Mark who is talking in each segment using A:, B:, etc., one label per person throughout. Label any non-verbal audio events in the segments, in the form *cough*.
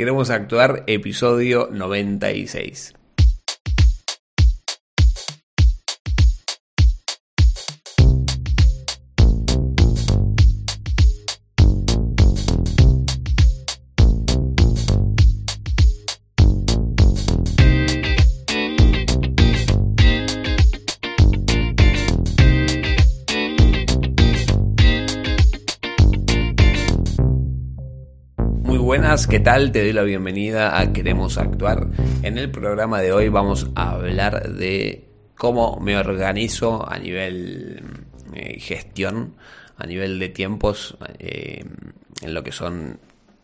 A: Queremos actuar episodio 96. ¿Qué tal? Te doy la bienvenida a Queremos Actuar. En el programa de hoy vamos a hablar de cómo me organizo a nivel eh, gestión, a nivel de tiempos, eh, en lo que son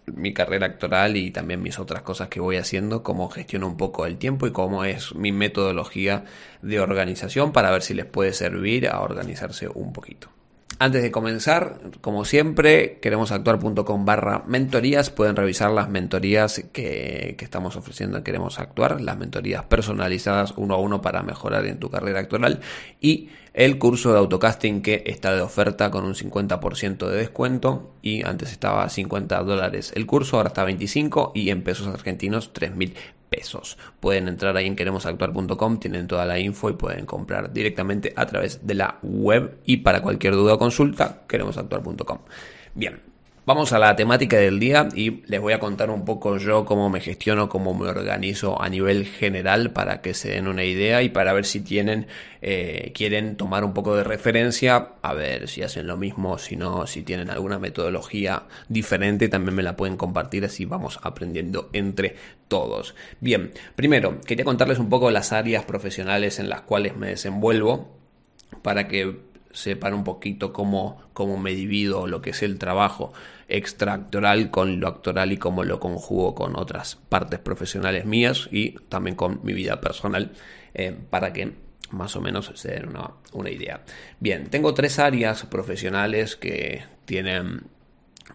A: mi carrera actoral y también mis otras cosas que voy haciendo, cómo gestiono un poco el tiempo y cómo es mi metodología de organización para ver si les puede servir a organizarse un poquito. Antes de comenzar, como siempre, queremos actuar.com barra mentorías. Pueden revisar las mentorías que, que, estamos ofreciendo en Queremos Actuar, las mentorías personalizadas uno a uno para mejorar en tu carrera actoral y el curso de autocasting que está de oferta con un 50% de descuento y antes estaba a 50 dólares el curso, ahora está a 25 y en pesos argentinos 3.000 pesos. Pueden entrar ahí en queremosactuar.com, tienen toda la info y pueden comprar directamente a través de la web y para cualquier duda o consulta, queremosactuar.com. Bien, Vamos a la temática del día y les voy a contar un poco yo cómo me gestiono, cómo me organizo a nivel general para que se den una idea y para ver si tienen, eh, quieren tomar un poco de referencia, a ver si hacen lo mismo, si no, si tienen alguna metodología diferente, también me la pueden compartir así vamos aprendiendo entre todos. Bien, primero quería contarles un poco las áreas profesionales en las cuales me desenvuelvo para que sepan un poquito cómo, cómo me divido lo que es el trabajo extractoral con lo actoral y cómo lo conjugo con otras partes profesionales mías y también con mi vida personal eh, para que más o menos se den una, una idea. Bien, tengo tres áreas profesionales que tienen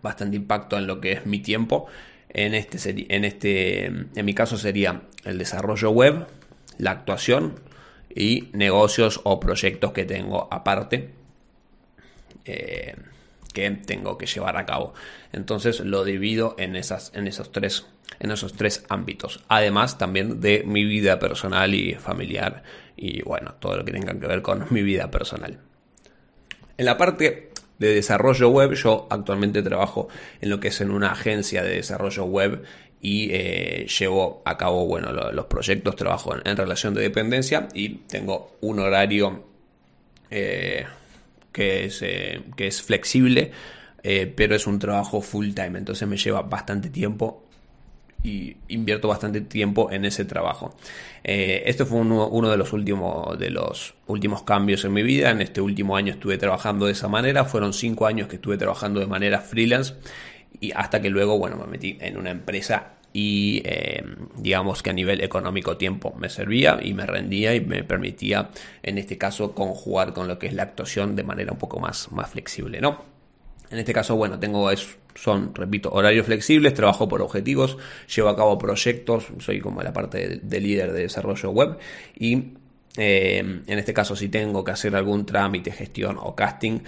A: bastante impacto en lo que es mi tiempo. En este, en este, en mi caso sería el desarrollo web, la actuación y negocios o proyectos que tengo aparte. Eh, que tengo que llevar a cabo. Entonces lo divido en, esas, en, esos tres, en esos tres ámbitos. Además también de mi vida personal y familiar y bueno, todo lo que tenga que ver con *laughs* mi vida personal. En la parte de desarrollo web, yo actualmente trabajo en lo que es en una agencia de desarrollo web y eh, llevo a cabo bueno, los proyectos, trabajo en, relación de dependencia y tengo un horario eh, que es, eh, que es flexible, eh, pero es un trabajo full time, entonces me lleva bastante tiempo y invierto bastante tiempo en ese trabajo. Eh, esto fue uno, uno, de, los últimos, de los últimos cambios en mi vida. En este último año estuve trabajando de esa manera. Fueron cinco años que estuve trabajando de manera freelance y hasta que luego, bueno, me metí en una empresa y eh, digamos que a nivel económico tiempo me servía y me rendía y me permitía en este caso conjugar con lo que es la actuación de manera un poco más, más flexible, ¿no? En este caso, bueno, tengo es, son, repito, horarios flexibles, trabajo por objetivos, llevo a cabo proyectos, soy como la parte de líder de desarrollo web y eh, en este caso, si tengo que hacer algún trámite, gestión o casting,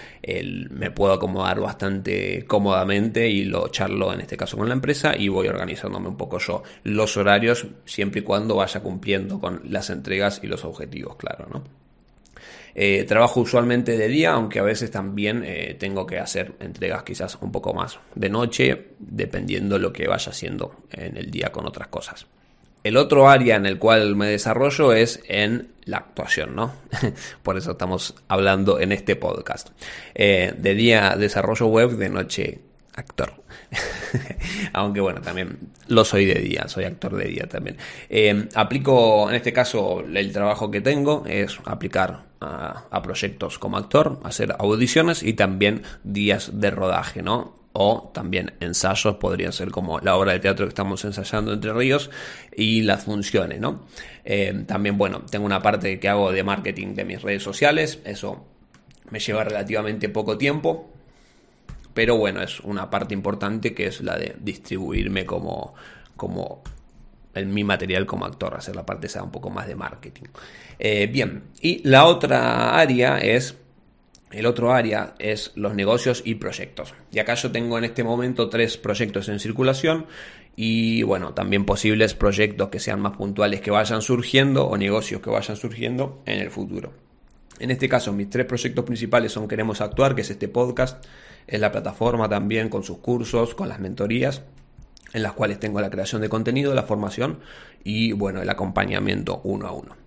A: me puedo acomodar bastante cómodamente y lo charlo en este caso con la empresa y voy organizándome un poco yo los horarios siempre y cuando vaya cumpliendo con las entregas y los objetivos, claro, ¿no? Eh, trabajo usualmente de día, aunque a veces también eh, tengo que hacer entregas quizás un poco más de noche, dependiendo lo que vaya haciendo en el día con otras cosas. El otro área en el cual me desarrollo es en la actuación, ¿no? *laughs* Por eso estamos hablando en este podcast. Eh, de día desarrollo web, de noche actor. *laughs* Aunque bueno, también lo soy de día, soy actor de día también. Eh, aplico, en este caso, el trabajo que tengo es aplicar a, a proyectos como actor, hacer audiciones y también días de rodaje, ¿no? O también ensayos, podrían ser como la obra de teatro que estamos ensayando entre ríos y las funciones, ¿no? Eh, también, bueno, tengo una parte que hago de marketing de mis redes sociales, eso me lleva relativamente poco tiempo, pero bueno, es una parte importante que es la de distribuirme como, como en mi material como actor, hacer la parte esa un poco más de marketing. Eh, bien, y la otra área es el otro área es los negocios y proyectos. Y acá yo tengo en este momento tres proyectos en circulación y bueno, también posibles proyectos que sean más puntuales que vayan surgiendo o negocios que vayan surgiendo en el futuro. En este caso, mis tres proyectos principales son Queremos Actuar, que es este podcast, es la plataforma también con sus cursos, con las mentorías, en las cuales tengo la creación de contenido, la formación y bueno, el acompañamiento uno a uno.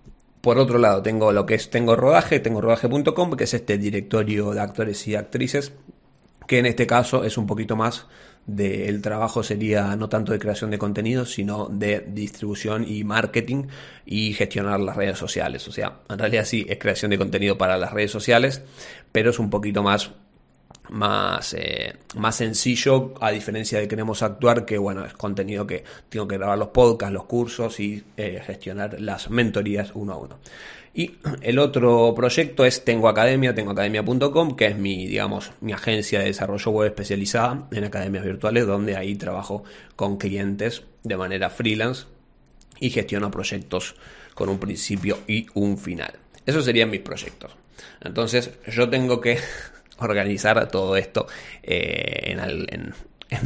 A: Por otro lado, tengo lo que es Tengo Rodaje, tengo rodaje.com, que es este directorio de actores y actrices, que en este caso es un poquito más del trabajo sería no tanto de creación de contenido, sino de distribución y marketing y gestionar las redes sociales. O sea, en realidad sí es creación de contenido para las redes sociales, pero es un poquito más más, eh, más sencillo a diferencia de queremos actuar que bueno es contenido que tengo que grabar los podcasts los cursos y eh, gestionar las mentorías uno a uno y el otro proyecto es Tengo Academia, tengoacademia.com, que es mi, digamos, mi agencia de desarrollo web especializada en academias virtuales, donde ahí trabajo con clientes de manera freelance y gestiono proyectos con un principio y un final. Esos serían mis proyectos. Entonces yo tengo que organizar todo esto eh, en,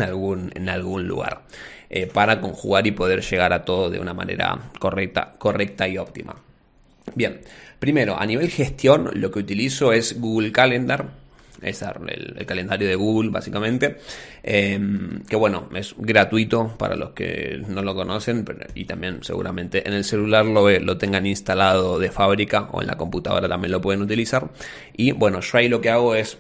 A: algún, en algún lugar eh, para conjugar y poder llegar a todo de una manera correcta, correcta y óptima. Bien, primero, a nivel gestión, lo que utilizo es Google Calendar. Es el, calendario de Google, básicamente. Em, que bueno, es gratuito para los que no lo conocen. y también seguramente en el celular lo, lo tengan instalado de fábrica o en la computadora también lo pueden utilizar. Y bueno, yo ahí lo que hago es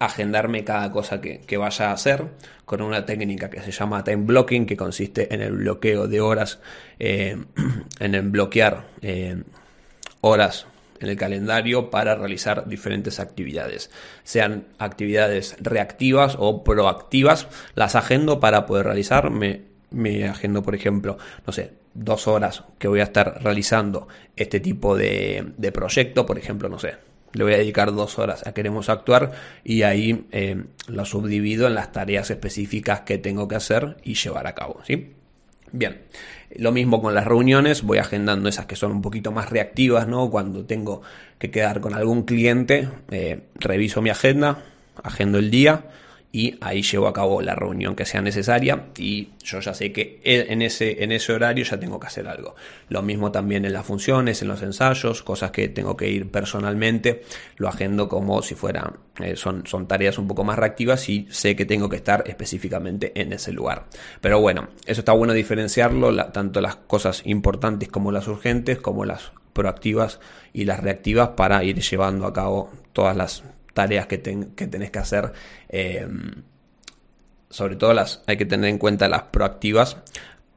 A: agendarme cada cosa que, vaya a hacer con una técnica que se llama time blocking, que consiste en el bloqueo de horas, eh, *clears throat* en el bloquear eh, horas en el calendario para realizar diferentes actividades, sean actividades reactivas o proactivas, las agendo para poder realizar, me, agendo por ejemplo, no sé, dos horas que voy a estar realizando este tipo de, de proyecto, por ejemplo, no sé, le voy a dedicar dos horas a queremos actuar y ahí eh, lo subdivido en las tareas específicas que tengo que hacer y llevar a cabo, ¿sí? Bien, lo mismo con las reuniones, voy agendando esas que son un poquito más reactivas, ¿no? Cuando tengo que quedar con algún cliente, eh, reviso mi agenda, agendo el día y ahí llevo a cabo la reunión que sea necesaria y yo ya sé que en ese, en ese horario ya tengo que hacer algo. Lo mismo también en las funciones, en los ensayos, cosas que tengo que ir personalmente, lo agendo como si fueran, eh, son, son tareas un poco más reactivas y sé que tengo que estar específicamente en ese lugar. Pero bueno, eso está bueno diferenciarlo, tanto las cosas importantes como las urgentes, como las proactivas y las reactivas para ir llevando a cabo todas las tareas que, que tenés que hacer. Eh, sobre todo las hay que tener en cuenta las proactivas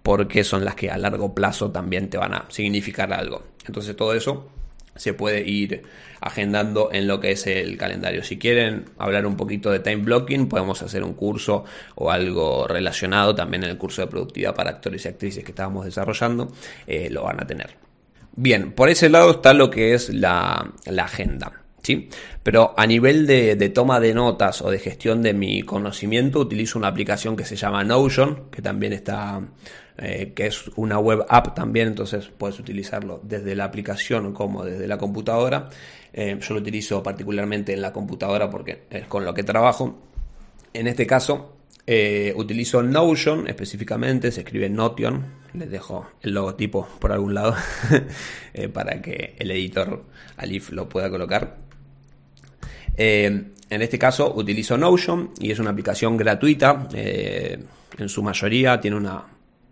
A: porque son las que a largo plazo también te van a significar algo. Entonces todo eso se puede ir agendando en lo que es el calendario. Si quieren hablar un poquito de time blocking, podemos hacer un curso o algo relacionado también en el curso de productividad para actores y actrices que estábamos desarrollando, eh, lo van a tener. Bien, por ese lado está lo que es la, la agenda. ¿Sí? Pero a nivel de, toma de notas o de gestión de mi conocimiento, utilizo una aplicación que se llama Notion, que también está, eh, que es una web app también, entonces puedes utilizarlo desde la aplicación como desde la computadora. Eh, yo lo utilizo particularmente en la computadora porque es con lo que trabajo. En este caso, eh, utilizo Notion específicamente, se escribe Notion, les dejo el logotipo por algún lado *laughs* para que el editor Alif lo pueda colocar. Eh, en este caso utilizo Notion y es una aplicación gratuita. Eh, en su mayoría tiene una,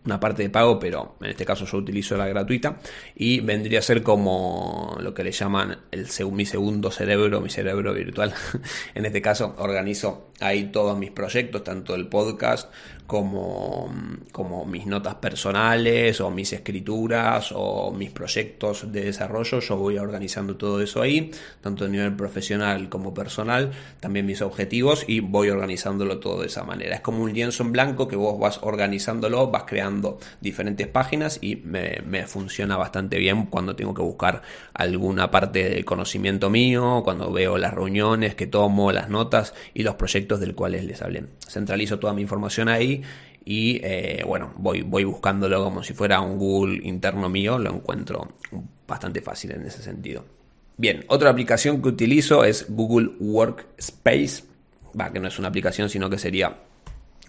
A: una parte de pago, pero en este caso yo utilizo la gratuita y vendría a ser como lo que le llaman el, mi segundo cerebro, mi cerebro virtual. *laughs* en este caso organizo ahí todos mis proyectos, tanto el podcast como, como mis notas personales o mis escrituras o mis proyectos de desarrollo. Yo voy organizando todo eso ahí, tanto a nivel profesional como personal, también mis objetivos y voy organizándolo todo de esa manera. Es como un lienzo en blanco que vos vas organizándolo, vas creando diferentes páginas y me, me funciona bastante bien cuando tengo que buscar alguna parte del conocimiento mío, cuando veo las reuniones que tomo, las notas y los proyectos del cuales les hablé. Centralizo toda mi información ahí y eh, bueno, voy, voy buscándolo como si fuera un Google interno mío, lo encuentro bastante fácil en ese sentido. Bien, otra aplicación que utilizo es Google Workspace, va, que no es una aplicación, sino que sería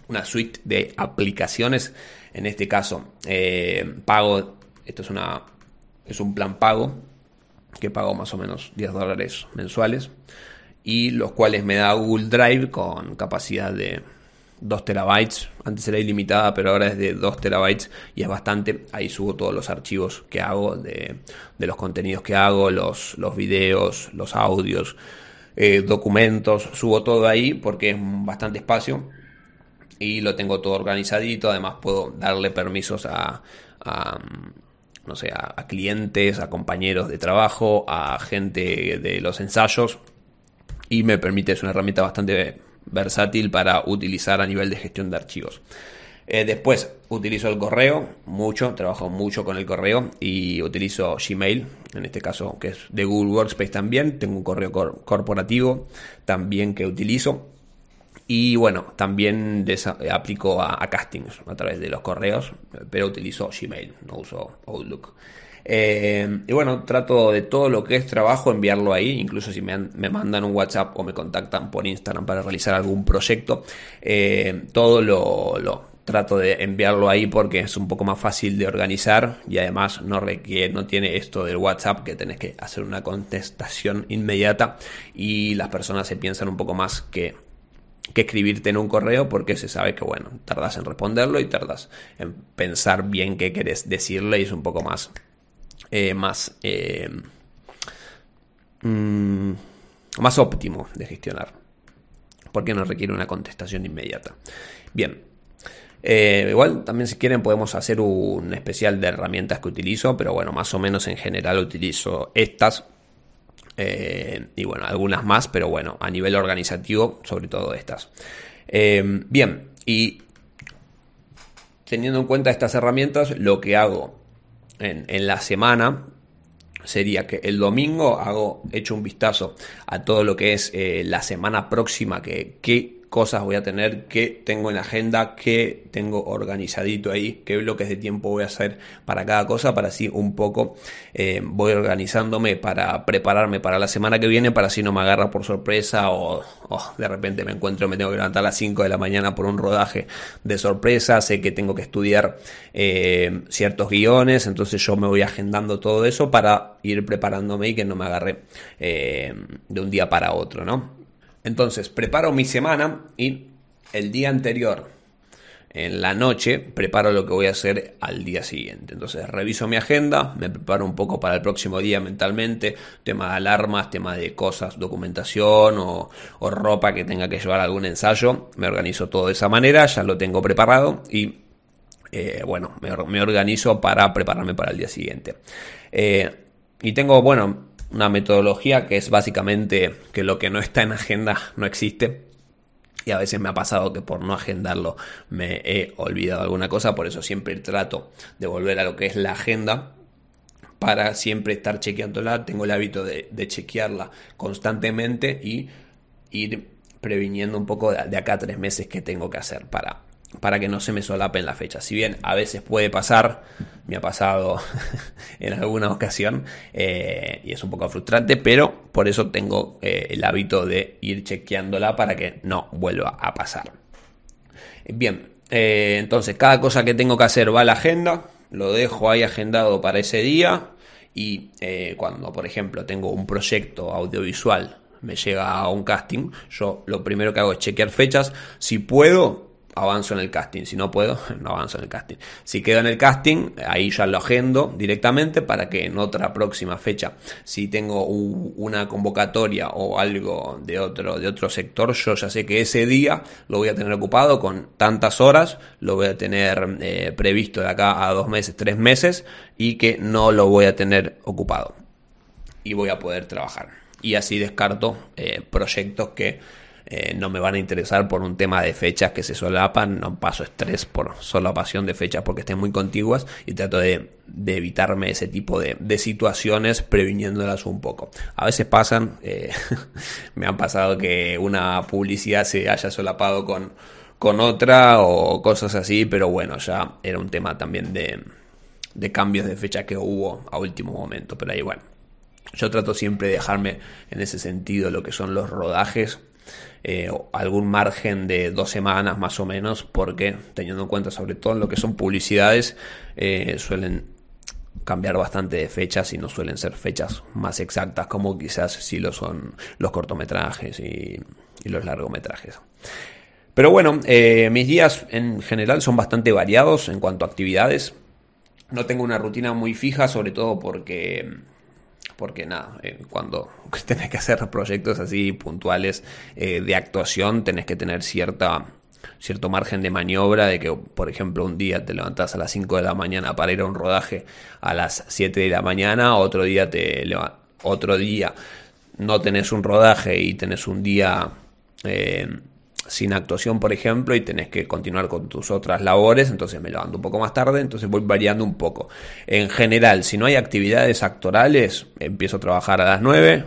A: una suite de aplicaciones. En este caso, eh, pago, esto es, una, es un plan pago que pago más o menos 10 dólares mensuales y los cuales me da Google Drive con capacidad de 2 terabytes. Antes era ilimitada, pero ahora es de 2 terabytes y es bastante. Ahí subo todos los archivos que hago, de, los contenidos que hago, los, los videos, los audios, eh, documentos. Subo todo ahí porque es bastante espacio y lo tengo todo organizadito. Además, puedo darle permisos a, no sé, a clientes, a compañeros de trabajo, a gente de los ensayos y me permite, es una herramienta bastante versátil para utilizar a nivel de gestión de archivos. Eh, después utilizo el correo mucho, trabajo mucho con el correo y utilizo Gmail, en este caso que es de Google Workspace también. Tengo un correo corporativo también que utilizo. Y bueno, también aplico a, a castings a través de los correos, pero utilizo Gmail, no uso Outlook. Eh, y bueno, trato de todo lo que es trabajo enviarlo ahí, incluso si me, mandan un WhatsApp o me contactan por Instagram para realizar algún proyecto, eh, todo lo, trato de enviarlo ahí porque es un poco más fácil de organizar y además no requiere, no tiene esto del WhatsApp que tenés que hacer una contestación inmediata y las personas se piensan un poco más que que escribirte en un correo porque se sabe que bueno, tardas en responderlo y tardas en pensar bien qué querés decirle y es un poco más eh, más, eh, mm, más óptimo de gestionar. Porque no requiere una contestación inmediata. Bien. Eh, igual también si quieren podemos hacer un especial de herramientas que utilizo, pero bueno, más o menos en general utilizo estas y bueno, algunas más, pero bueno, a nivel organizativo, sobre todo estas. bien, y teniendo en cuenta estas herramientas, lo que hago en, la semana sería que el domingo hago hecho un vistazo a todo lo que es eh, la semana próxima que, que cosas voy a tener, qué tengo en la agenda, qué tengo organizadito ahí, qué bloques de tiempo voy a hacer para cada cosa, para así un poco eh, voy organizándome para prepararme para la semana que viene, para así no me agarra por sorpresa o, de repente me encuentro, me tengo que levantar a las 5 de la mañana por un rodaje de sorpresa, sé que tengo que estudiar eh, ciertos guiones, entonces yo me voy agendando todo eso para ir preparándome y que no me agarre eh, de un día para otro, ¿no? Entonces, preparo mi semana y el día anterior, en la noche, preparo lo que voy a hacer al día siguiente. Entonces, reviso mi agenda, me preparo un poco para el próximo día mentalmente, tema de alarmas, tema de cosas, documentación o, ropa que tenga que llevar algún ensayo. Me organizo todo de esa manera, ya lo tengo preparado y eh, bueno, me, organizo para prepararme para el día siguiente. Eh, y tengo, bueno, una metodología que es básicamente que lo que no está en agenda no existe. Y a veces me ha pasado que por no agendarlo me he olvidado alguna cosa, por eso siempre trato de volver a lo que es la agenda para siempre estar chequeándola. Tengo el hábito de, chequearla constantemente y ir previniendo un poco de, de acá a tres meses que tengo que hacer para, para que no se me solapen las fechas. Si bien a veces puede pasar, me ha pasado *laughs* en alguna ocasión eh, y es un poco frustrante, pero por eso tengo eh, el hábito de ir chequeándola para que no vuelva a pasar. Bien, eh, entonces cada cosa que tengo que hacer va a la agenda, lo dejo ahí agendado para ese día y cuando por ejemplo tengo un proyecto audiovisual me llega a un casting, yo lo primero que hago es chequear fechas, si puedo avanzo en el casting. Si no puedo, *laughs* no avanzo en el casting. Si quedo en el casting, ahí ya lo agendo directamente para que en otra próxima fecha, si tengo una convocatoria o algo de otro, de otro sector, yo ya sé que ese día lo voy a tener ocupado con tantas horas, lo voy a tener eh, previsto de acá a dos meses, tres meses y que no lo voy a tener ocupado. Y voy a poder trabajar. Y así descarto eh, proyectos que eh, no me van a interesar por un tema de fechas que se solapan, no paso estrés por solapación de fechas porque estén muy contiguas y trato de, evitarme ese tipo de, situaciones previniéndolas un poco. A veces pasan, eh, *laughs* me han pasado que una publicidad se haya solapado con, con otra o cosas así, pero bueno, ya era un tema también de, de cambios de fecha que hubo a último momento, pero ahí bueno. Yo trato siempre de dejarme en ese sentido lo que son los rodajes eh, algún margen de dos semanas más o menos, porque teniendo en cuenta sobre todo lo que son publicidades, eh, suelen cambiar bastante de fechas y no suelen ser fechas más exactas como quizás si lo son los cortometrajes y, los largometrajes. Pero bueno, eh, mis días en general son bastante variados en cuanto a actividades. No tengo una rutina muy fija, sobre todo porque porque nada, eh, cuando *laughs* tenés que hacer proyectos así puntuales eh, de actuación, tenés que tener cierta, cierto margen de maniobra de que, por ejemplo, un día te levantás a las 5 de la mañana para ir a un rodaje a las 7 de la mañana, otro día te otro día no tenés un rodaje y tenés un día eh, sin actuación, por ejemplo, y tenés que continuar con tus otras labores, entonces me levanto un poco más tarde, entonces voy variando un poco. En general, si no hay actividades actorales, empiezo a trabajar a las 9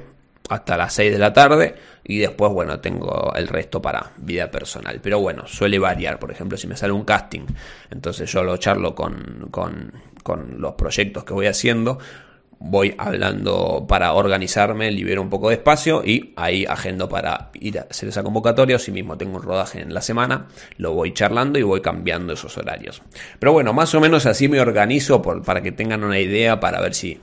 A: hasta las 6 de la tarde y después, bueno, tengo el resto para vida personal. Pero bueno, suele variar, por ejemplo, si me sale un casting, entonces yo lo charlo con, con, con los proyectos que voy haciendo, voy hablando para organizarme, libero un poco de espacio y ahí agendo para ir a hacer esa convocatoria si mismo tengo un rodaje en la semana, lo voy charlando y voy cambiando esos horarios. Pero bueno, más o menos así me organizo para que tengan una idea para ver si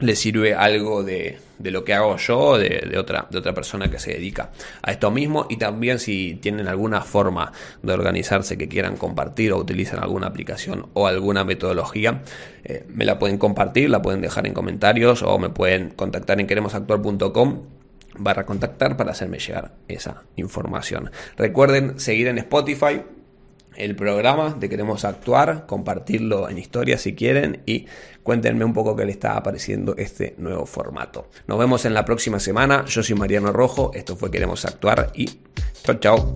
A: le sirve algo de, lo que hago yo de, de, otra, de otra persona que se dedica a esto mismo y también si tienen alguna forma de organizarse que quieran compartir o utilizan alguna aplicación o alguna metodología, eh, me la pueden compartir, la pueden dejar en comentarios o me pueden contactar en queremosactuar.com barra contactar para hacerme llegar esa información. Recuerden seguir en Spotify el programa de Queremos Actuar, compartirlo en historia si quieren y cuéntenme un poco qué le está apareciendo este nuevo formato. Nos vemos en la próxima semana. Yo soy Mariano Rojo, esto fue Queremos Actuar y chao chao.